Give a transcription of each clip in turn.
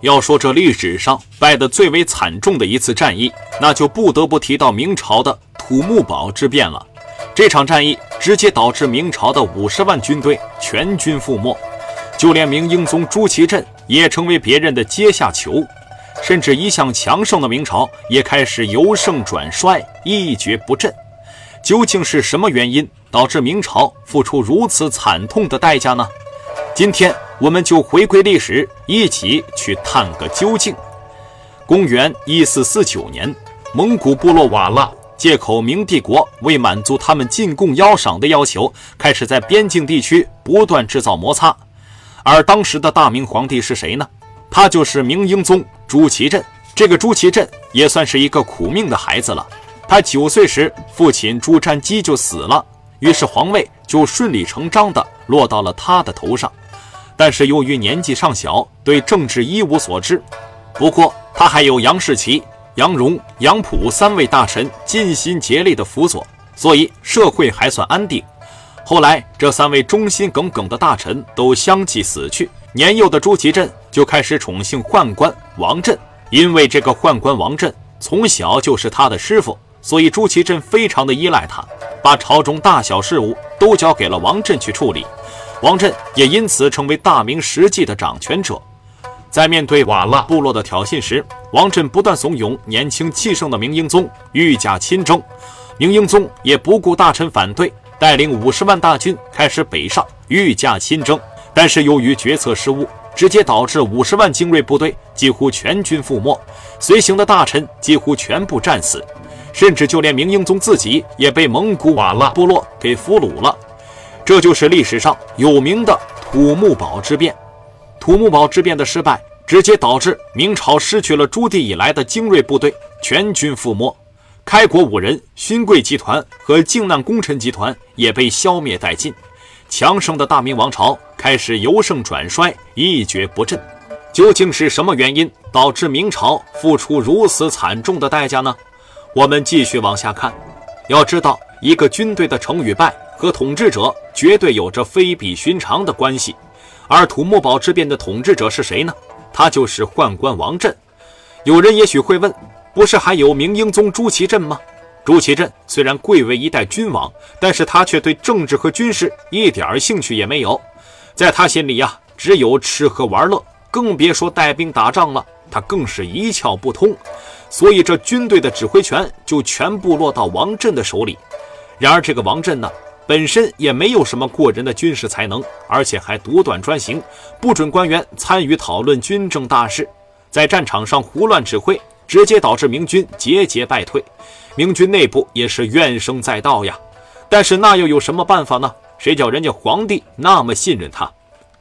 要说这历史上败得最为惨重的一次战役，那就不得不提到明朝的土木堡之变了。这场战役直接导致明朝的五十万军队全军覆没，就连明英宗朱祁镇也成为别人的阶下囚，甚至一向强盛的明朝也开始由盛转衰，一蹶不振。究竟是什么原因导致明朝付出如此惨痛的代价呢？今天我们就回归历史，一起去探个究竟。公元一四四九年，蒙古部落瓦剌借口明帝国为满足他们进贡邀赏的要求，开始在边境地区不断制造摩擦。而当时的大明皇帝是谁呢？他就是明英宗朱祁镇。这个朱祁镇也算是一个苦命的孩子了。他九岁时，父亲朱瞻基就死了，于是皇位就顺理成章地落到了他的头上。但是由于年纪尚小，对政治一无所知。不过他还有杨士奇、杨荣、杨溥三位大臣尽心竭力的辅佐，所以社会还算安定。后来这三位忠心耿耿的大臣都相继死去，年幼的朱祁镇就开始宠幸宦官王振，因为这个宦官王振从小就是他的师傅。所以朱祁镇非常的依赖他，把朝中大小事务都交给了王振去处理，王振也因此成为大明实际的掌权者。在面对瓦剌部落的挑衅时，王振不断怂恿年轻气盛的明英宗御驾亲征，明英宗也不顾大臣反对，带领五十万大军开始北上御驾亲征。但是由于决策失误，直接导致五十万精锐部队几乎全军覆没，随行的大臣几乎全部战死。甚至就连明英宗自己也被蒙古瓦剌部落给俘虏了，这就是历史上有名的土木堡之变。土木堡之变的失败，直接导致明朝失去了朱棣以来的精锐部队，全军覆没。开国五人勋贵集团和靖难功臣集团也被消灭殆尽，强盛的大明王朝开始由盛转衰，一蹶不振。究竟是什么原因导致明朝付出如此惨重的代价呢？我们继续往下看，要知道，一个军队的成与败和统治者绝对有着非比寻常的关系。而土木堡之变的统治者是谁呢？他就是宦官王振。有人也许会问，不是还有明英宗朱祁镇吗？朱祁镇虽然贵为一代君王，但是他却对政治和军事一点兴趣也没有。在他心里呀，只有吃喝玩乐，更别说带兵打仗了。他更是一窍不通。所以，这军队的指挥权就全部落到王振的手里。然而，这个王振呢，本身也没有什么过人的军事才能，而且还独断专行，不准官员参与讨论军政大事，在战场上胡乱指挥，直接导致明军节节败退。明军内部也是怨声载道呀。但是，那又有什么办法呢？谁叫人家皇帝那么信任他？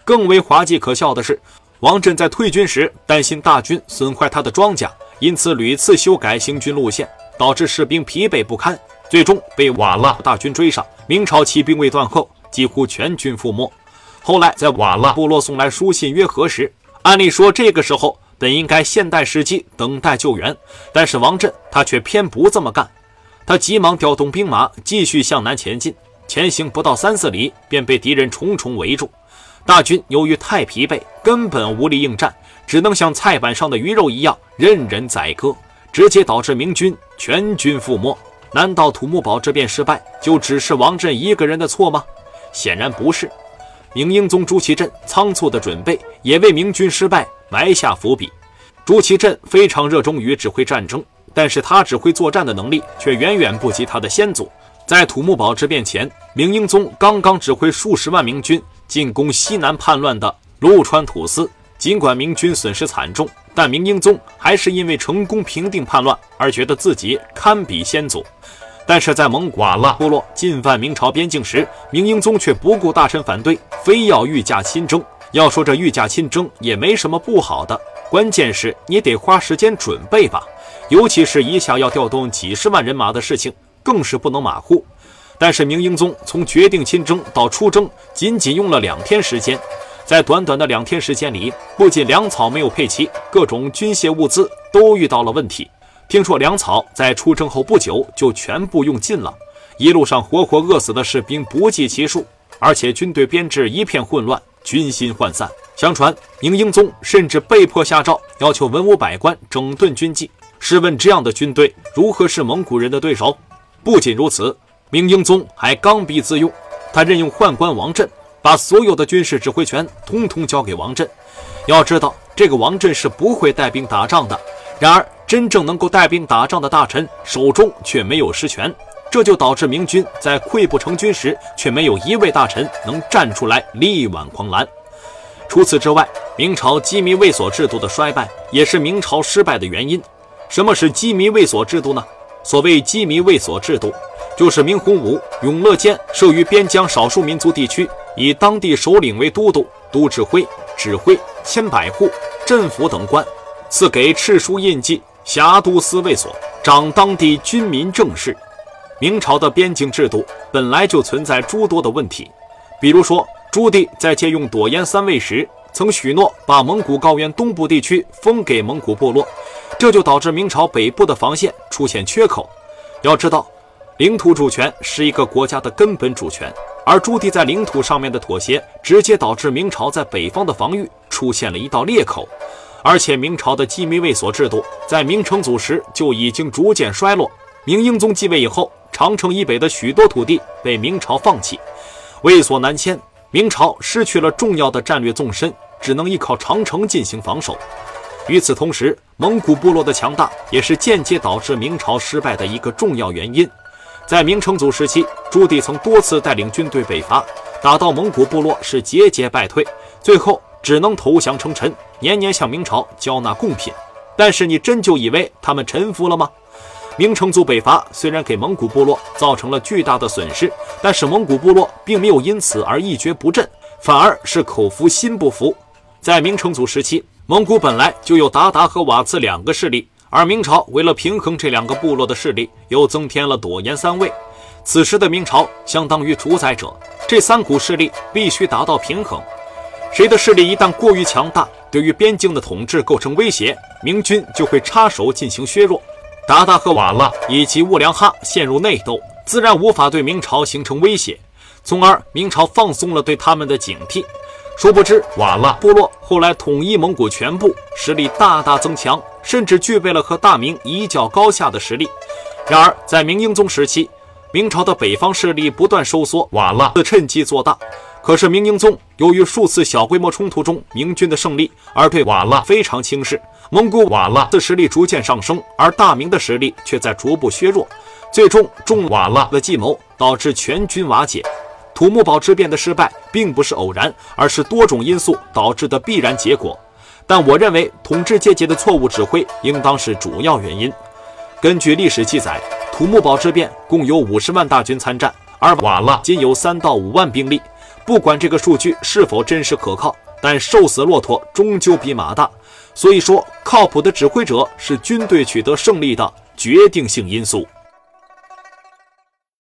更为滑稽可笑的是，王振在退军时担心大军损坏他的庄稼。因此屡次修改行军路线，导致士兵疲惫不堪，最终被瓦剌大军追上。明朝骑兵未断后，几乎全军覆没。后来在瓦剌部落送来书信约和时，按理说这个时候本应该现代时机等待救援，但是王振他却偏不这么干。他急忙调动兵马继续向南前进，前行不到三四里便被敌人重重围住。大军由于太疲惫，根本无力应战。只能像菜板上的鱼肉一样任人宰割，直接导致明军全军覆没。难道土木堡之变失败就只是王振一个人的错吗？显然不是。明英宗朱祁镇仓促的准备也为明军失败埋下伏笔。朱祁镇非常热衷于指挥战争，但是他指挥作战的能力却远远不及他的先祖。在土木堡之变前，明英宗刚刚指挥数十万明军进攻西南叛乱的陆川土司。尽管明军损失惨重，但明英宗还是因为成功平定叛乱而觉得自己堪比先祖。但是在蒙古瓦剌部落进犯明朝边境时，明英宗却不顾大臣反对，非要御驾亲征。要说这御驾亲征也没什么不好的，关键是你得花时间准备吧，尤其是一下要调动几十万人马的事情，更是不能马虎。但是明英宗从决定亲征到出征，仅仅用了两天时间。在短短的两天时间里，不仅粮草没有配齐，各种军械物资都遇到了问题。听说粮草在出征后不久就全部用尽了，一路上活活饿死的士兵不计其数，而且军队编制一片混乱，军心涣散。相传明英宗甚至被迫下诏，要求文武百官整顿军纪。试问这样的军队如何是蒙古人的对手？不仅如此，明英宗还刚愎自用，他任用宦官王振，把所有的军事指挥权通通交给王振。要知道，这个王振是不会带兵打仗的。然而，真正能够带兵打仗的大臣手中却没有实权，这就导致明军在溃不成军时，却没有一位大臣能站出来力挽狂澜。除此之外，明朝羁縻卫所制度的衰败也是明朝失败的原因。什么是羁縻卫所制度呢？所谓羁縻卫所制度，就是明洪武、永乐间设于边疆少数民族地区，以当地首领为都督、都指挥、指挥、千百户、镇抚等官，赐给敕书印记，辖都司卫所，掌当地军民政事。明朝的边境制度本来就存在诸多的问题，比如说。朱棣在借用朵颜三位时，曾许诺把蒙古高原东部地区封给蒙古部落，这就导致明朝北部的防线出现缺口。要知道，领土主权是一个国家的根本主权，而朱棣在领土上面的妥协，直接导致明朝在北方的防御出现了一道裂口。而且，明朝的羁縻卫所制度在明成祖时就已经逐渐衰落。明英宗继位以后，长城以北的许多土地被明朝放弃，卫所南迁。明朝失去了重要的战略纵深，只能依靠长城进行防守。与此同时，蒙古部落的强大也是间接导致明朝失败的一个重要原因。在明成祖时期，朱棣曾多次带领军队北伐，打到蒙古部落是节节败退，最后只能投降称臣，年年向明朝交纳贡品。但是，你真就以为他们臣服了吗？明成祖北伐虽然给蒙古部落造成了巨大的损失，但是蒙古部落并没有因此而一蹶不振，反而是口服心不服。在明成祖时期，蒙古本来就有鞑靼和瓦剌两个势力，而明朝为了平衡这两个部落的势力，又增添了朵颜三卫。此时的明朝相当于主宰者，这三股势力必须达到平衡。谁的势力一旦过于强大，对于边境的统治构成威胁，明军就会插手进行削弱。鞑靼和瓦剌以及兀良哈陷入内斗，自然无法对明朝形成威胁，从而明朝放松了对他们的警惕。殊不知，瓦剌部落后来统一蒙古全部，实力大大增强，甚至具备了和大明一较高下的实力。然而，在明英宗时期，明朝的北方势力不断收缩，瓦剌则趁机做大。可是明英宗由于数次小规模冲突中明军的胜利，而对瓦剌非常轻视。蒙古瓦剌的实力逐渐上升，而大明的实力却在逐步削弱。最终，中瓦剌的计谋导致全军瓦解。土木堡之变的失败并不是偶然，而是多种因素导致的必然结果。但我认为，统治阶级的错误指挥应当是主要原因。根据历史记载，土木堡之变共有五十万大军参战，而瓦剌仅有三到五万兵力。不管这个数据是否真实可靠，但瘦死骆驼终究比马大。所以说，靠谱的指挥者是军队取得胜利的决定性因素。